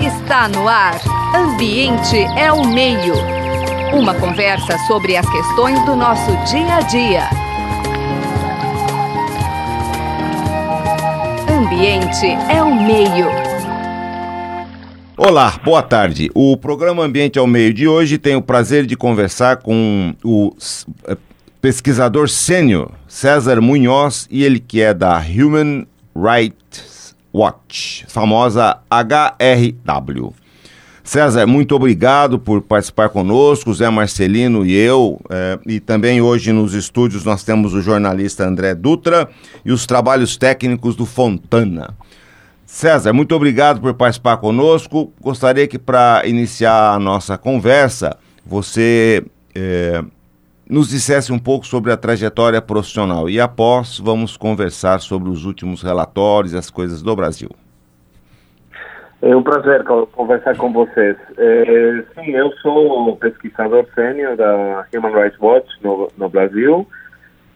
Está no ar. Ambiente é o meio. Uma conversa sobre as questões do nosso dia a dia. Ambiente é o meio. Olá, boa tarde. O programa Ambiente ao Meio de hoje tem o prazer de conversar com o eh, pesquisador sênior César Munhoz e ele que é da Human Rights Watch, famosa HRW. César, muito obrigado por participar conosco, Zé Marcelino e eu. É, e também hoje nos estúdios nós temos o jornalista André Dutra e os trabalhos técnicos do Fontana. César, muito obrigado por participar conosco. Gostaria que, para iniciar a nossa conversa, você é, nos dissesse um pouco sobre a trajetória profissional e após vamos conversar sobre os últimos relatórios e as coisas do Brasil. É um prazer conversar com vocês. É, sim, eu sou pesquisador sênior da Human Rights Watch no, no Brasil.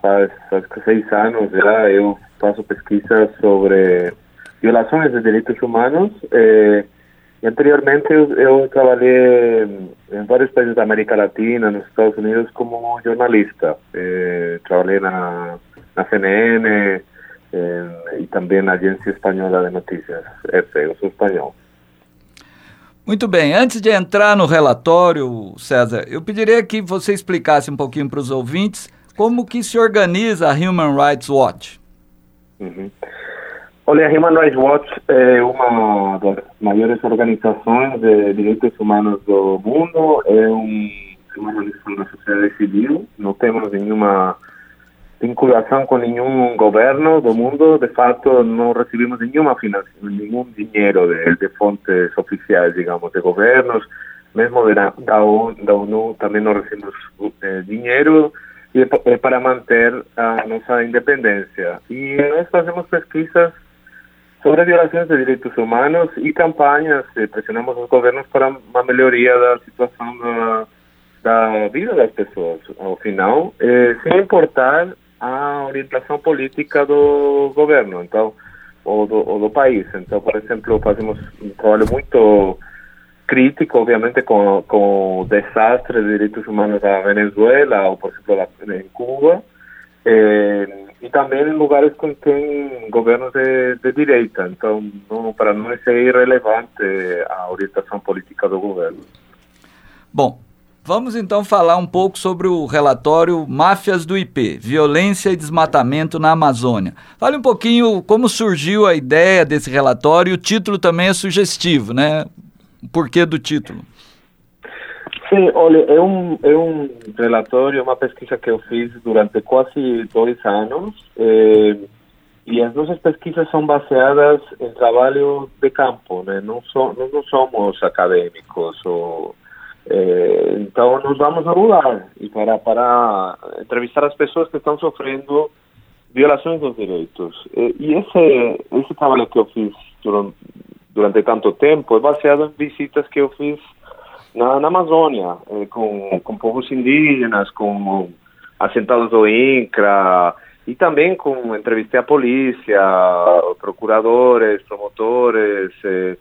Faz, faz seis anos já eu faço pesquisa sobre violações de direitos humanos. É, anteriormente eu, eu, trabalhei em vários países da América Latina, nos Estados Unidos, como jornalista. Eh, trabalhei na, na CNN eh, e também na Agência Espanhola de Notícias, EFE, eu sou espanhol. Muito bem, antes de entrar no relatório, César, eu pediria que você explicasse um pouquinho para os ouvintes como que se organiza a Human Rights Watch. Uhum. Olha, a Human Rights Watch. É uma das maiores organizações de direitos humanos do mundo, é um, uma organização da civil, não temos nenhuma vinculação com nenhum governo do mundo, de fato não recebemos nenhuma nenhum dinheiro de, de, fontes oficiais, digamos, de governos, mesmo da, da, ONU, da ONU também não recebemos eh, dinheiro, e é para manter a nossa independência. E nós fazemos pesquisas sobre violações de direitos humanos e campanhas, eh, pressionamos os governos para uma melhoria da situação da, da vida das pessoas, ao final, eh, sem importar a orientação política do governo, então, ou do país. Então, por exemplo, fazemos um trabalho muito crítico, obviamente, com, com o desastre de direitos humanos da Venezuela, ou, por exemplo, em Cuba, eh, e também em lugares com tem governos de, de direita. Então, não, para nós é irrelevante a orientação política do governo. Bom, vamos então falar um pouco sobre o relatório Máfias do IP, Violência e Desmatamento na Amazônia. Fale um pouquinho como surgiu a ideia desse relatório, o título também é sugestivo, né? O porquê do título? Sim, olha, é um, é um relatório, uma pesquisa que eu fiz durante quase dois anos. Eh, e as nossas pesquisas são baseadas em trabalho de campo, né? não, so, nós não somos acadêmicos. Ou, eh, então, nós vamos a lugar e para, para entrevistar as pessoas que estão sofrendo violações dos direitos. E esse, esse trabalho que eu fiz durante, durante tanto tempo é baseado em visitas que eu fiz na, na Amazônia, eh, com, com povos indígenas, com assentados do INCRA, e também com entrevistei a polícia, procuradores, promotores, eh,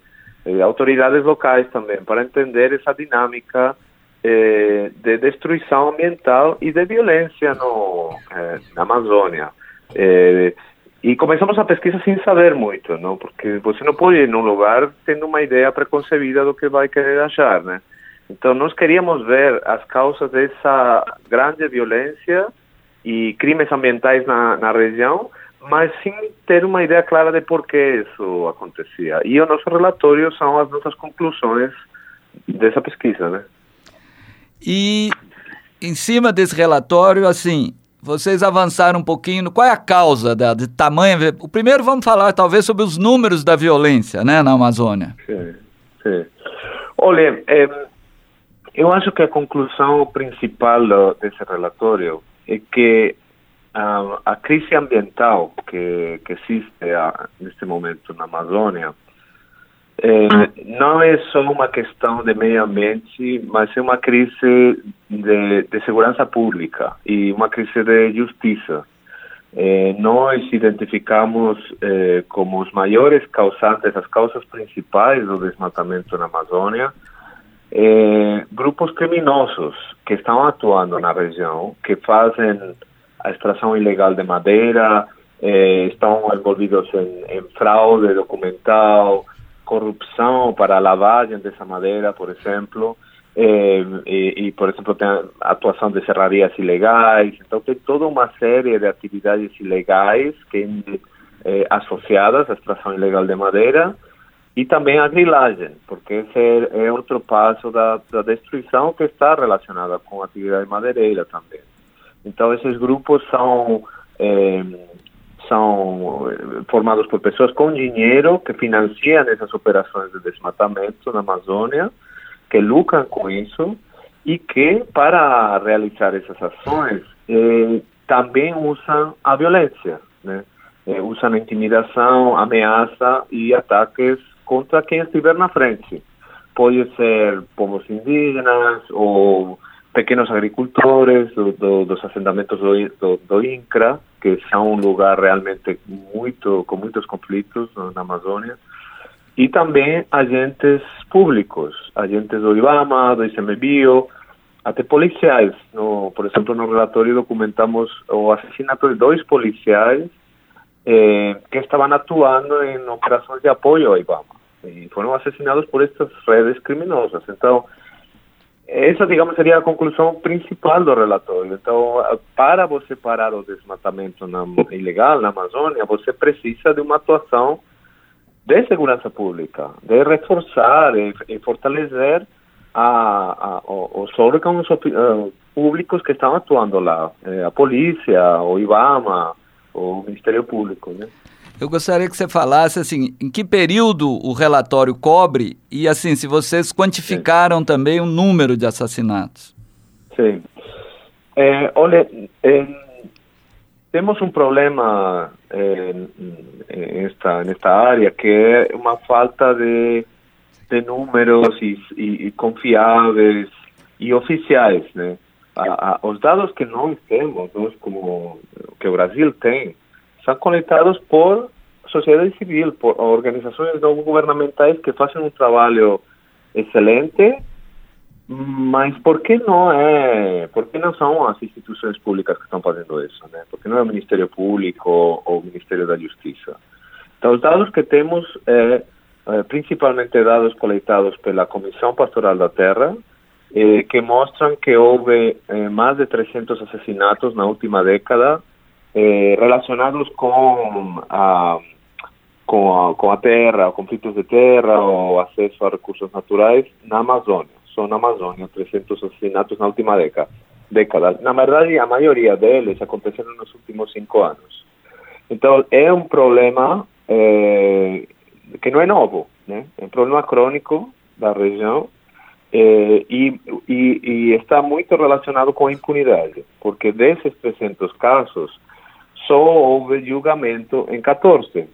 eh, autoridades locais também, para entender essa dinâmica eh, de destruição ambiental e de violência no, eh, na Amazônia. Eh, e começamos a pesquisa sem saber muito, não? Porque você não pode ir num lugar tendo uma ideia preconcebida do que vai querer achar, né? Então, nós queríamos ver as causas dessa grande violência e crimes ambientais na, na região, mas sem ter uma ideia clara de por que isso acontecia. E o nosso relatório são as nossas conclusões dessa pesquisa, né? E em cima desse relatório, assim, vocês avançaram um pouquinho. Qual é a causa da, de tamanho? O primeiro vamos falar talvez sobre os números da violência, né, na Amazônia. Sim, sim. Olha, é, eu acho que a conclusão principal desse relatório é que a, a crise ambiental que, que existe a, neste momento na Amazônia é, não é só uma questão de meio ambiente, mas é uma crise de, de segurança pública e uma crise de justiça. eh, nós identificamos eh, como os maiores causantes, as causas principais do desmatamento na Amazônia, eh, grupos criminosos que estão atuando na região, que fazem a extração ilegal de madeira, eh, estão envolvidos em, fraude documental, corrupção para a lavagem dessa madeira, por exemplo, eh, por exemplo, tem atuação de serrarias ilegais. Então, tem toda uma série de atividades ilegais que associadas à extração ilegal de madeira e também a grilagem, porque esse é, é outro passo da, da, destruição que está relacionada com a atividade madeireira também. Então, esses grupos são eh, são formados por pessoas com dinheiro que financiam essas operações de desmatamento na Amazônia, que lucram com isso e que, para realizar essas ações, eh, também usam a violência, né? Eh, usam intimidação, ameaça e ataques contra quem estiver na frente. Pode ser povos indígenas ou pequenos agricultores do, do, dos do, INCRA, que são um lugar realmente muito com muitos conflitos na Amazônia, e também agentes públicos, agentes do IBAMA, do ICMBio, até policiais. No, por exemplo, no relatório documentamos o assassinato de dois policiais eh, que estavam atuando em operações de apoio ao IBAMA e foram assassinados por estas redes criminosas. Então, essa, digamos, seria a conclusão principal do relatório. Então, para você parar o desmatamento na, ilegal na Amazônia, você precisa de uma atuação de segurança pública, de reforçar e, e fortalecer a, a, os órgãos uh, públicos que estão atuando lá, eh, a polícia, o IBAMA, o Ministério Público, né? Eu gostaria que você falasse assim, em que período o relatório cobre e assim, se vocês quantificaram Sim. também o número de assassinatos. Sim. É, olha, é, temos um problema é, nesta, nesta área que é uma falta de, de números e, e, e confiáveis e oficiais, né? A, a, os dados que nós temos, nós como que o Brasil tem, são coletados por sociedade civil, por organizações não governamentais que fazem um trabalho excelente, mas por que não é, por que não são as instituições públicas que estão fazendo isso, né? Por que não é o Ministério Público o Ministério da Justiça? Então, os dados que temos é, é principalmente dados coletados pela Comissão Pastoral da Terra, eh, que mostram que houve eh, mais de 300 assassinatos na última década eh, relacionados com a, com a, com a terra, conflitos de terra ou acesso a recursos naturais na Amazônia. Só na Amazônia, 300 assassinatos na última década. década. Na verdade, a maioria deles aconteceram nos últimos cinco anos. Então, é um problema eh, que não é novo, né? É um problema crônico da região eh, e, e, e, está muito relacionado com a impunidade, porque desses 300 casos, houve julgamento em 14.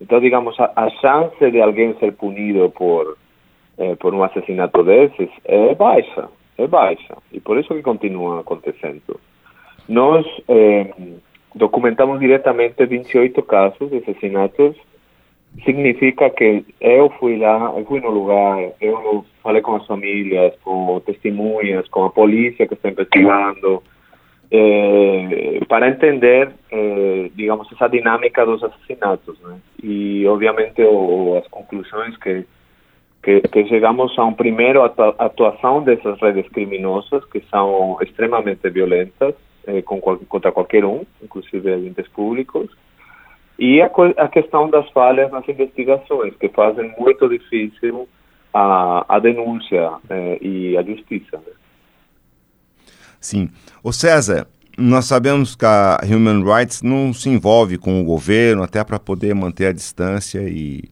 Então, digamos, a, chance de alguém ser punido por, eh, por um assassinato desses é baixa, é baixa. E por isso que continua acontecendo. Nós eh, documentamos diretamente 28 casos de assassinatos. Significa que eu fui lá, eu fui no lugar, eu falei com as famílias, com testemunhas, com a polícia que está investigando, eh, para entender, eh, digamos, essa dinâmica dos assassinatos, né? E, obviamente, o, as conclusões que, que, que, chegamos a um primeiro atuação dessas redes criminosas, que são extremamente violentas eh, contra qualquer um, inclusive agentes públicos, e a, a questão das falhas nas investigações, que fazem muito difícil a, a denúncia eh, e a justiça. Sim. O César, nós sabemos que a Human Rights não se envolve com o governo até para poder manter a distância e,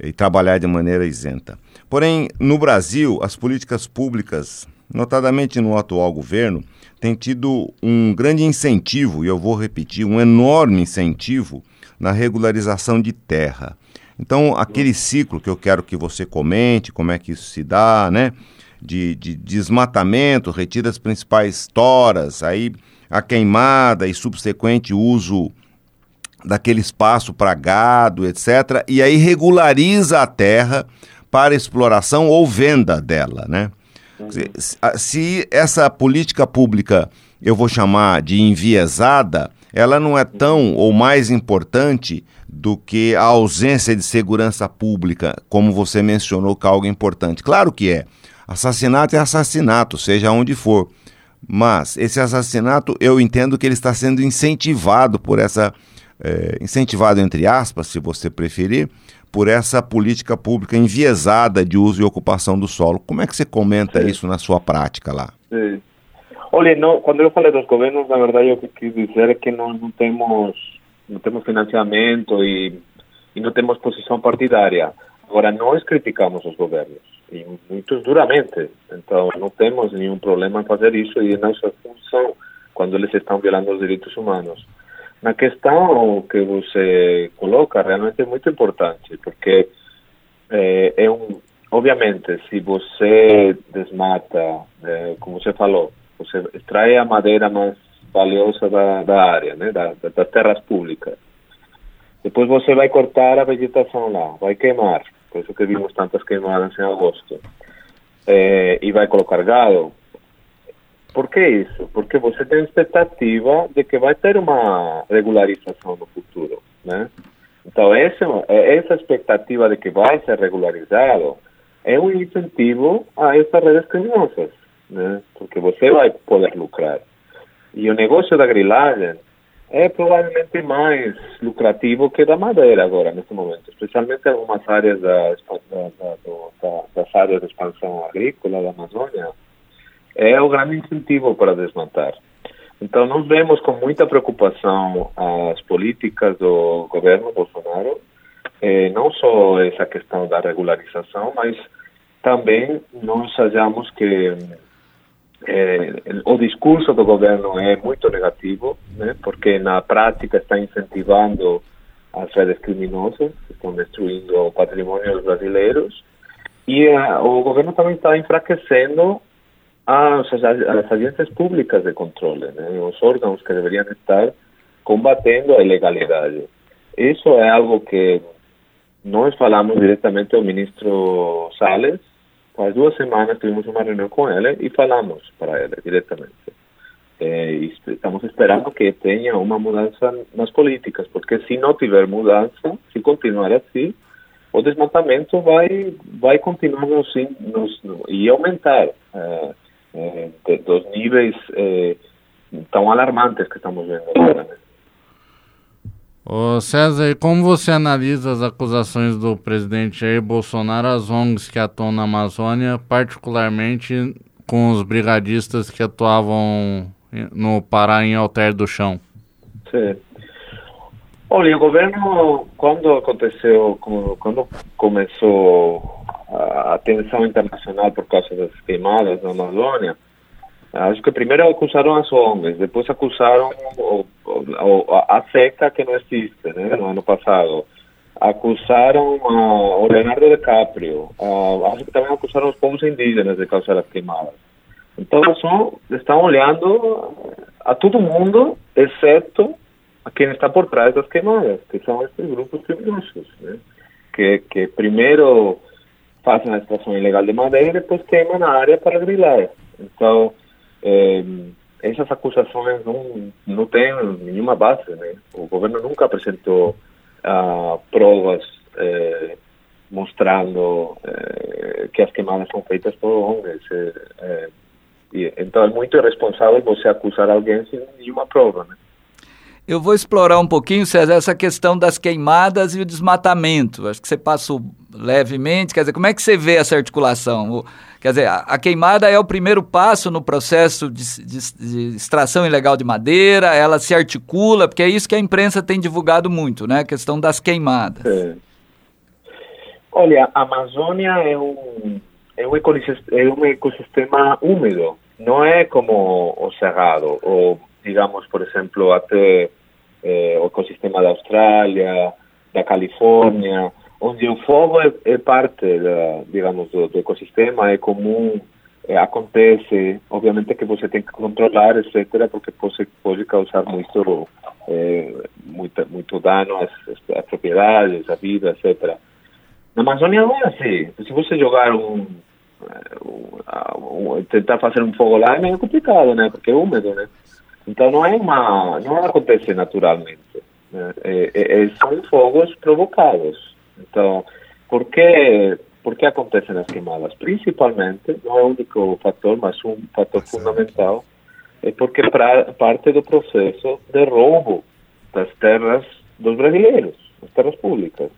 e trabalhar de maneira isenta. Porém, no Brasil, as políticas públicas, notadamente no atual governo, têm tido um grande incentivo, e eu vou repetir, um enorme incentivo na regularização de terra. Então, aquele ciclo que eu quero que você comente, como é que isso se dá, né? De, de desmatamento, retira as principais toras, aí a queimada e subsequente uso daquele espaço para gado, etc. E aí regulariza a terra para exploração ou venda dela, né? Se, se essa política pública eu vou chamar de enviesada, ela não é tão ou mais importante do que a ausência de segurança pública, como você mencionou que é algo importante. Claro que é. Assassinato é assassinato, seja onde for. Mas esse assassinato, eu entendo que ele está sendo incentivado por essa. É, incentivado, entre aspas, se você preferir, por essa política pública enviesada de uso e ocupação do solo. Como é que você comenta isso na sua prática lá? Sim. Olha, não, quando eu falei dos governos, na verdade, o que quis dizer é que não, não temos não temos financiamento e, e não temos posição partidária. Agora, nós criticamos os governos, e muitos duramente. Então, não temos nenhum problema em fazer isso e é nossa função quando eles estão violando os direitos humanos. Na questão que você coloca, realmente é muito importante, porque é, é um, obviamente, se você desmata, é, como você falou, você extrai a madeira mais valiosa da, da área, né, da, das terras públicas. Depois você vai cortar a vegetação lá, vai queimar, isso que vimos tantas queimadas em agosto, é, e vai colocar gado. Por que isso? Porque você tem expectativa de que vai ter uma regularização no futuro, né? Então, essa, essa expectativa de que vai ser regularizado é um incentivo a essas redes criminosas, né? Porque você vai poder lucrar. E o negócio da grilagem é provavelmente mais lucrativo que da madeira agora, nesse momento, especialmente algumas áreas da, da, da, das áreas de expansão agrícola da Amazônia, é o grande incentivo para desmatar. Então, nós vemos com muita preocupação as políticas do governo Bolsonaro, eh, não só essa questão da regularização, mas também nós achamos que eh, o discurso do governo é muito negativo, né, porque na prática está incentivando as redes criminosas, que estão destruindo o patrimônio dos brasileiros, e uh, o governo também está enfraquecendo as, as, agências públicas de controle, né, os que deveriam estar combatendo a ilegalidade. Isso é algo que nós falamos diretamente ao ministro Salles, Faz duas semanas tivemos uma reunião com ele e falamos para ele diretamente. É, estamos esperando que tenha uma mudança nas políticas, porque se não tiver mudança, se continuar assim, o desmatamento vai vai continuar nos, nos, e aumentar é, é, dos níveis é, tão alarmantes que estamos vendo agora. Né? Ô César, como você analisa as acusações do presidente Jair Bolsonaro às ONGs que atuam na Amazônia, particularmente com os brigadistas que atuavam no Pará em Alter do Chão? Sim. Olha, o governo, quando aconteceu, quando começou a tensão internacional por causa das queimadas na Amazônia, Acho que primeiro acusaram as ONGs, depois acusaram o, o, a seca que não existe, né, no ano passado. Acusaram uh, o Leonardo DiCaprio. Uh, acho que também acusaram os povos indígenas de causar as queimadas. Então, só estão olhando a todo mundo, exceto a quem está por trás das queimadas, que são esses grupos criminosos, né? que, que primeiro fazem a extração ilegal de madeira e depois queimam na área para grilar. Então, é, essas acusações não, não têm nenhuma base. Né? O governo nunca apresentou ah, provas é, mostrando é, que as queimadas são feitas por. É, e, então é muito irresponsável você acusar alguém sem nenhuma prova. Né? Eu vou explorar um pouquinho, César, essa questão das queimadas e o desmatamento. Acho que você passou levemente. Quer dizer, como é que você vê essa articulação? O, quer dizer, a, a, queimada é o primeiro passo no processo de, de, de, extração ilegal de madeira, ela se articula, porque é isso que a imprensa tem divulgado muito, né? A questão das queimadas. É. Olha, a Amazônia é um, é um, é um ecossistema úmido, não é como o Cerrado, ou, digamos, por exemplo, até eh, o ecossistema da Austrália, da Califórnia, onde o fogo é, parte, da, digamos, do, do, ecossistema, é comum acontece, obviamente que você tem que controlar, etc., porque pode, causar muito, é, muito, muito dano às, às propriedades, à vida, etc. Na Amazônia não é assim. Se você jogar um, um, um, tentar fazer um fogo lá é meio complicado, né? Porque é úmido, né? Então não é uma, não acontece naturalmente. Né? É são fogos provocados. Então, por que por que acontecem as queimadas? Principalmente, não é o único fator, mas um fator fundamental, é porque pra, parte do processo de roubo das terras dos brasileiros, das terras públicas.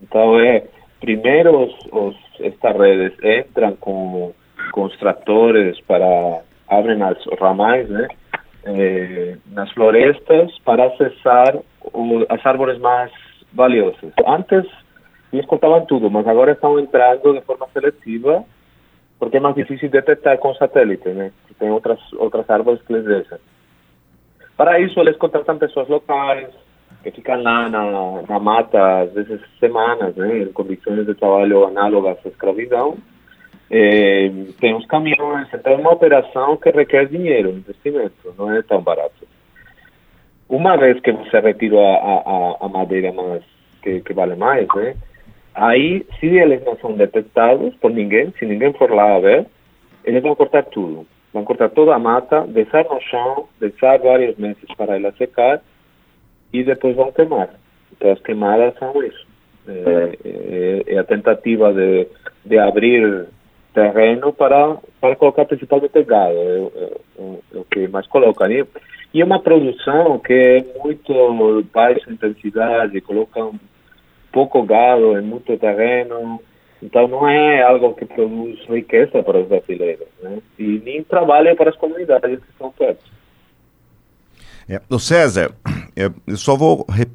Então, é, primeiro os, os, estas redes entram com, com os tratores para, abrem as ramais, né, eh, nas florestas para acessar o, as árvores mais valiosas. Antes, eles cortavam tudo, mas agora estão entrando de forma seletiva porque é mais difícil detectar com satélite, né? Tem outras outras árvores que eles deixam. Para isso, eles contratam pessoas locais que ficam lá na, na mata, às vezes semanas, né? Em condições de trabalho análogas à escravidão. É, tem os caminhões, então é uma operação que requer dinheiro, investimento, não é tão barato. Uma vez que você retira a, a, a madeira mais, que, que vale mais, né? Aí, se eles não são detectados por ninguém, se ninguém for lá a ver, eles vão cortar tudo. Vão cortar toda a mata, deixar no chão, deixar vários meses para ela secar e depois vão queimar. Então, as queimadas são isso. É, é, é a tentativa de, de abrir terreno para, para colocar principalmente gado, é, que mais coloca ali. E é uma produção que é muito baixa intensidade, colocam pouco gado em muito terreno, então não é algo que produz riqueza para os brasileiros, né? E nem trabalho para as comunidades que estão perto. É, o César, eu só vou re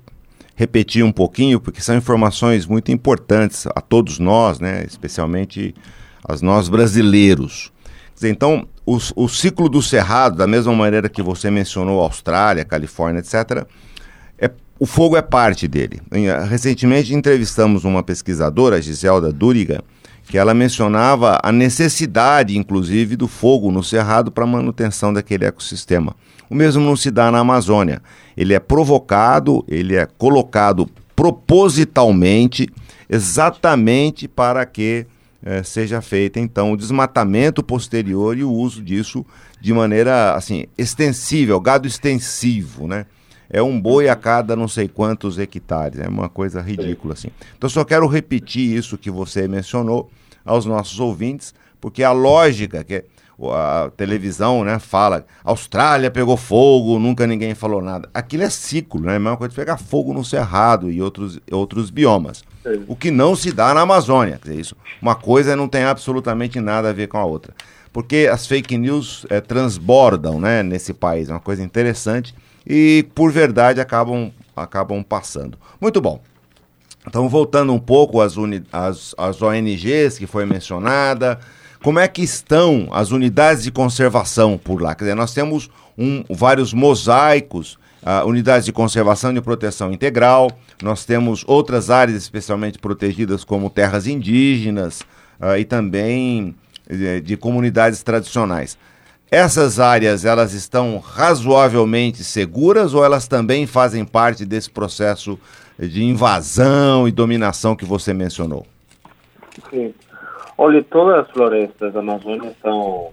repetir um pouquinho, porque são informações muito importantes a todos nós, né? especialmente a nós brasileiros. Dizer, então, o, o ciclo do cerrado, da mesma maneira que você mencionou Austrália, Califórnia, etc., o fogo é parte dele. Recentemente entrevistamos uma pesquisadora, Giselda Duriga, que ela mencionava a necessidade, inclusive, do fogo no cerrado para manutenção daquele ecossistema. O mesmo não se dá na Amazônia. Ele é provocado, ele é colocado propositalmente, exatamente para que eh, seja feito então o desmatamento posterior e o uso disso de maneira assim extensível, gado extensivo, né? É um boi a cada não sei quantos hectares. É uma coisa ridícula assim. Então só quero repetir isso que você mencionou aos nossos ouvintes, porque a lógica que a televisão né, fala, Austrália pegou fogo, nunca ninguém falou nada. Aquilo é ciclo, né? É a mesma coisa de pegar fogo no Cerrado e outros, outros biomas. O que não se dá na Amazônia. Quer dizer, isso, uma coisa não tem absolutamente nada a ver com a outra. Porque as fake news é, transbordam né, nesse país. É uma coisa interessante e por verdade acabam, acabam passando. Muito bom. Então, voltando um pouco às, uni, às, às ONGs que foi mencionada, como é que estão as unidades de conservação por lá? Quer dizer, nós temos um, vários mosaicos, uh, unidades de conservação e proteção integral, nós temos outras áreas especialmente protegidas como terras indígenas uh, e também de, de comunidades tradicionais. Essas áreas, elas estão razoavelmente seguras ou elas também fazem parte desse processo de invasão e dominação que você mencionou? Sim. Olha, todas as florestas da Amazônia estão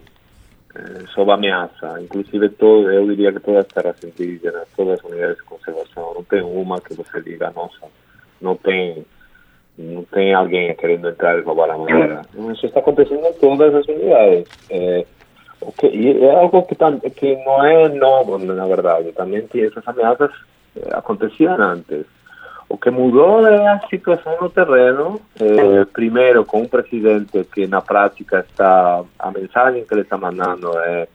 eh, sob ameaça. Inclusive, todo, eu diria que todas as terras indígenas, todas as unidades de conservação, não tem uma que você diga, nossa, não tem não tem alguém querendo entrar e roubar a madeira. Isso está acontecendo em todas as unidades. É, que, é algo que, tam, que não é novo, na verdade. Também essas ameaças eh, aconteciam antes. O que mudou é a situação no terreno, eh, primeiro com um presidente que na prática está, a mensagem que ele está mandando é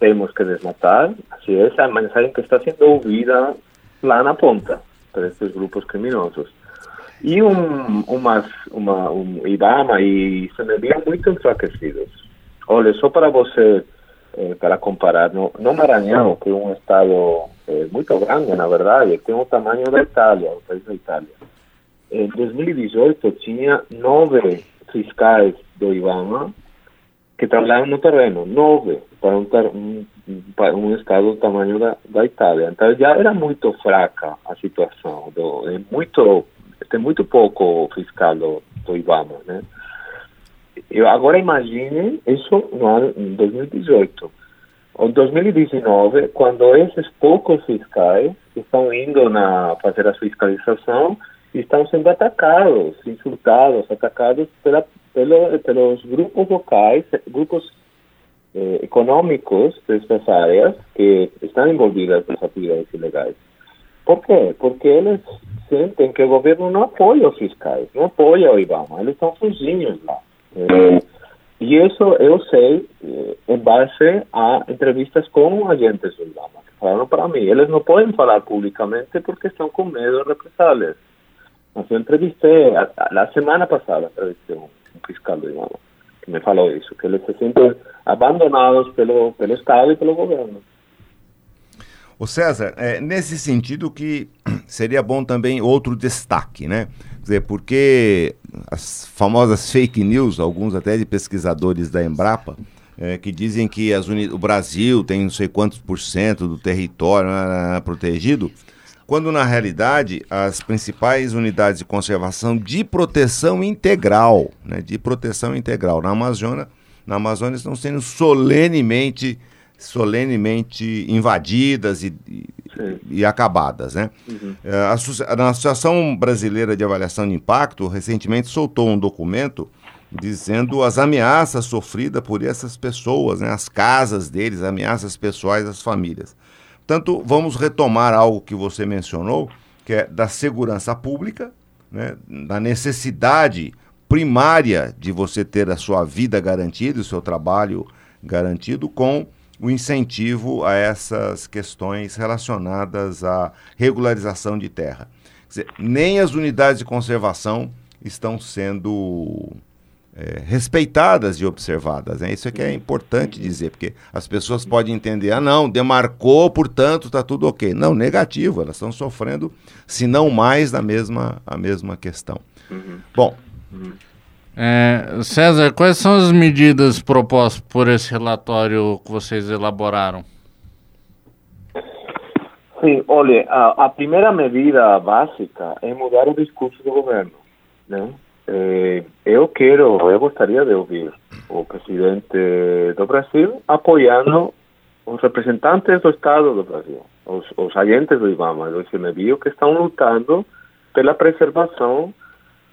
temos que desmatar, assim, essa é a mensagem que está sendo ouvida lá na ponta por esses grupos criminosos. E um, umas, uma, um IBAMA e CNBI muito enfraquecidos Olha, só para você, eh, para comparar, no, no, Maranhão, que é um estado eh, muito grande, na verdade, tem o tamanho da Itália, o país da Itália. Em 2018 tinha nove fiscais do IBAMA que trabalham no terreno, nove para um, para um estado do tamanho da, da Itália. Então já era muito fraca a situação, do, é muito, tem muito pouco fiscal do, do IBAMA, né? Eu agora imagine isso no ano, em 2018. Em 2019, quando esses poucos fiscais estão indo na fazer a fiscalização, estão sendo atacados, insultados, atacados pela, pelo, pelos grupos locais, grupos eh, econômicos dessas áreas que estão envolvidas nas atividades ilegais. Por quê? Porque eles sentem que o governo não apoia os fiscais, não apoia o IBAMA, eles estão sozinhos lá. Eh, e isso eu sei eh, em base a entrevistas com agentes do IBAMA, que falaram para mim. Eles não podem falar publicamente porque estão com medo de represálias. Mas eu semana passada, entrevistei fiscal do IBAMA que me falou isso, que se sentem abandonados pelo, pelo Estado e pelo governo. O César, é, nesse sentido que seria bom também outro destaque, né? Quer dizer, porque as famosas fake news, alguns até de pesquisadores da Embrapa, é, que dizem que o Brasil tem não sei quantos por cento do território né, né, protegido, quando na realidade as principais unidades de conservação de proteção integral, né, de proteção integral na Amazônia, na Amazônia estão sendo solenemente solenemente invadidas e, e, e acabadas. Né? Uhum. É, a, a Associação Brasileira de Avaliação de Impacto recentemente soltou um documento dizendo as ameaças sofridas por essas pessoas, né? as casas deles, ameaças pessoais às famílias. Portanto, vamos retomar algo que você mencionou, que é da segurança pública, né? da necessidade primária de você ter a sua vida garantida, o seu trabalho garantido, com o incentivo a essas questões relacionadas à regularização de terra. Dizer, nem as unidades de conservação estão sendo é, respeitadas e observadas. Né? Isso é que é importante dizer, porque as pessoas podem entender, ah não, demarcou, portanto está tudo ok. Não, negativo, elas estão sofrendo, se não mais, da mesma, a mesma questão. Uhum. Bom, uhum. É, César, quais são as medidas propostas por esse relatório que vocês elaboraram? Sim, olha, a, a primeira medida básica é mudar o discurso do governo, né? É, eu quero, eu gostaria de ouvir o presidente do Brasil apoiando os representantes do Estado do Brasil, os, os agentes do IBAMA, do ICMBio, que estão lutando pela preservação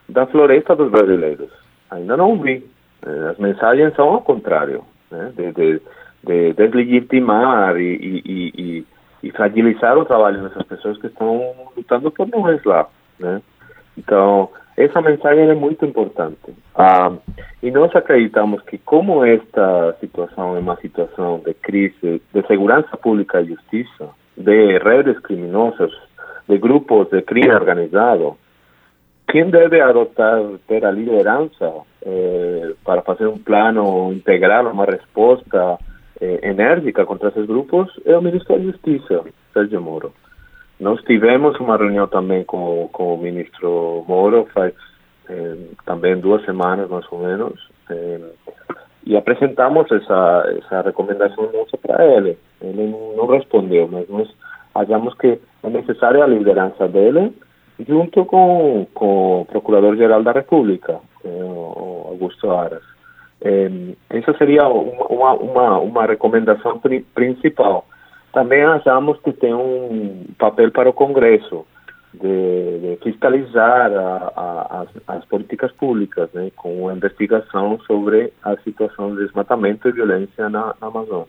da floresta dos brasileiros ainda não vi. Eh, as mensagens são ao contrário, né? de, de, de deslegitimar e, e, e, e, fragilizar o trabalho dessas pessoas que estão lutando por nós lá. Né? Então, essa mensagem é muito importante. Ah, e nós acreditamos que, como esta situação é uma situação de crise de segurança pública e justiça, de redes criminosas, de grupos de crime organizado, quem deve adotar, ter a liderança eh, para fazer um plano integral, uma resposta eh, enérgica contra esses grupos é o Ministro da Justiça, Sérgio Moro. Nós tivemos uma reunião também com, com o ministro Moro faz eh, duas semanas, mais ou menos, eh, e apresentamos essa, essa recomendação nossa para ele. Ele não respondeu, mas nós achamos que é necessária a liderança dele junto com, com o Procurador-Geral da República, o Augusto Aras. É, essa seria uma, uma, uma recomendação pri principal. Também achamos que tem um papel para o Congresso de, de fiscalizar a, a, as, as, políticas públicas, né, com investigação sobre a situação de desmatamento e violência na, na Amazônia.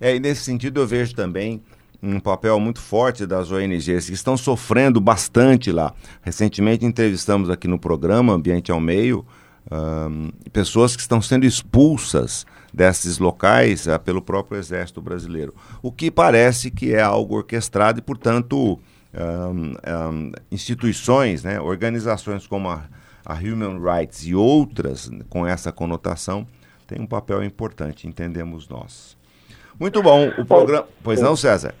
É, e nesse sentido eu vejo também um papel muito forte das ONGs que estão sofrendo bastante lá. Recentemente entrevistamos aqui no programa Ambiente ao Meio um, pessoas que estão sendo expulsas desses locais uh, pelo próprio Exército Brasileiro, o que parece que é algo orquestrado e, portanto, um, um, instituições, né, organizações como a, a Human Rights e outras com essa conotação têm um papel importante, entendemos nós. Muito bom, o programa. Pois não, César?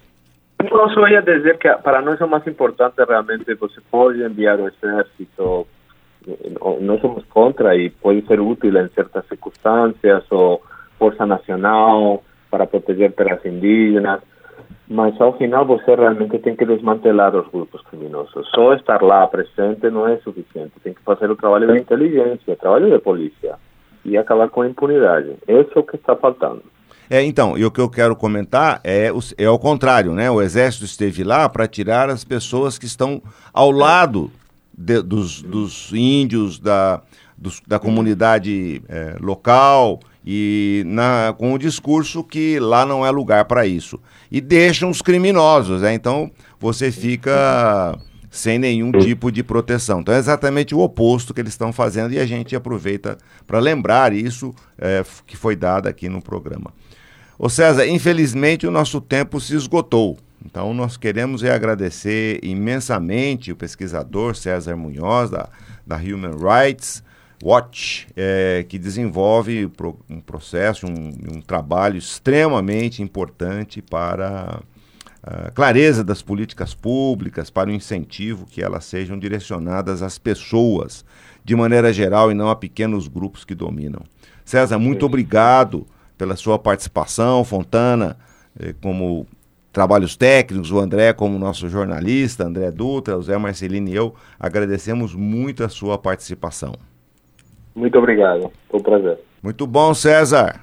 Eu só ia dizer que para nós o mais importante realmente você pode enviar o exército não somos contra e pode ser útil em certas circunstâncias, ou Força Nacional para proteger terras indígenas, mas ao final você realmente tem que desmantelar os grupos criminosos. Só estar lá presente não é suficiente, tem que fazer o trabalho de inteligência, o trabalho de polícia e acabar com a impunidade. Isso é o que está faltando. É, então, e o que eu quero comentar é, é o contrário, né? O exército esteve lá para tirar as pessoas que estão ao lado de, dos, dos, índios, da, dos, da comunidade é, local e na, com o discurso que lá não é lugar para isso. E deixam os criminosos, né? Então você fica sem nenhum tipo de proteção. Então é exatamente o oposto que eles estão fazendo e a gente aproveita para lembrar isso é, que foi dado aqui no programa. Ô César, infelizmente o nosso tempo se esgotou. Então nós queremos é agradecer imensamente o pesquisador César Munhoz, da, da Human Rights Watch, é, que desenvolve um processo, um, um trabalho extremamente importante para a clareza das políticas públicas, para o incentivo que elas sejam direcionadas às pessoas, de maneira geral, e não a pequenos grupos que dominam. César, muito obrigado pela sua participação, Fontana, eh, como trabalhos técnicos, o André como nosso jornalista, André Dutra, o Zé Marcelino e eu, agradecemos muito a sua participação. Muito obrigado, foi um prazer. Muito bom, César.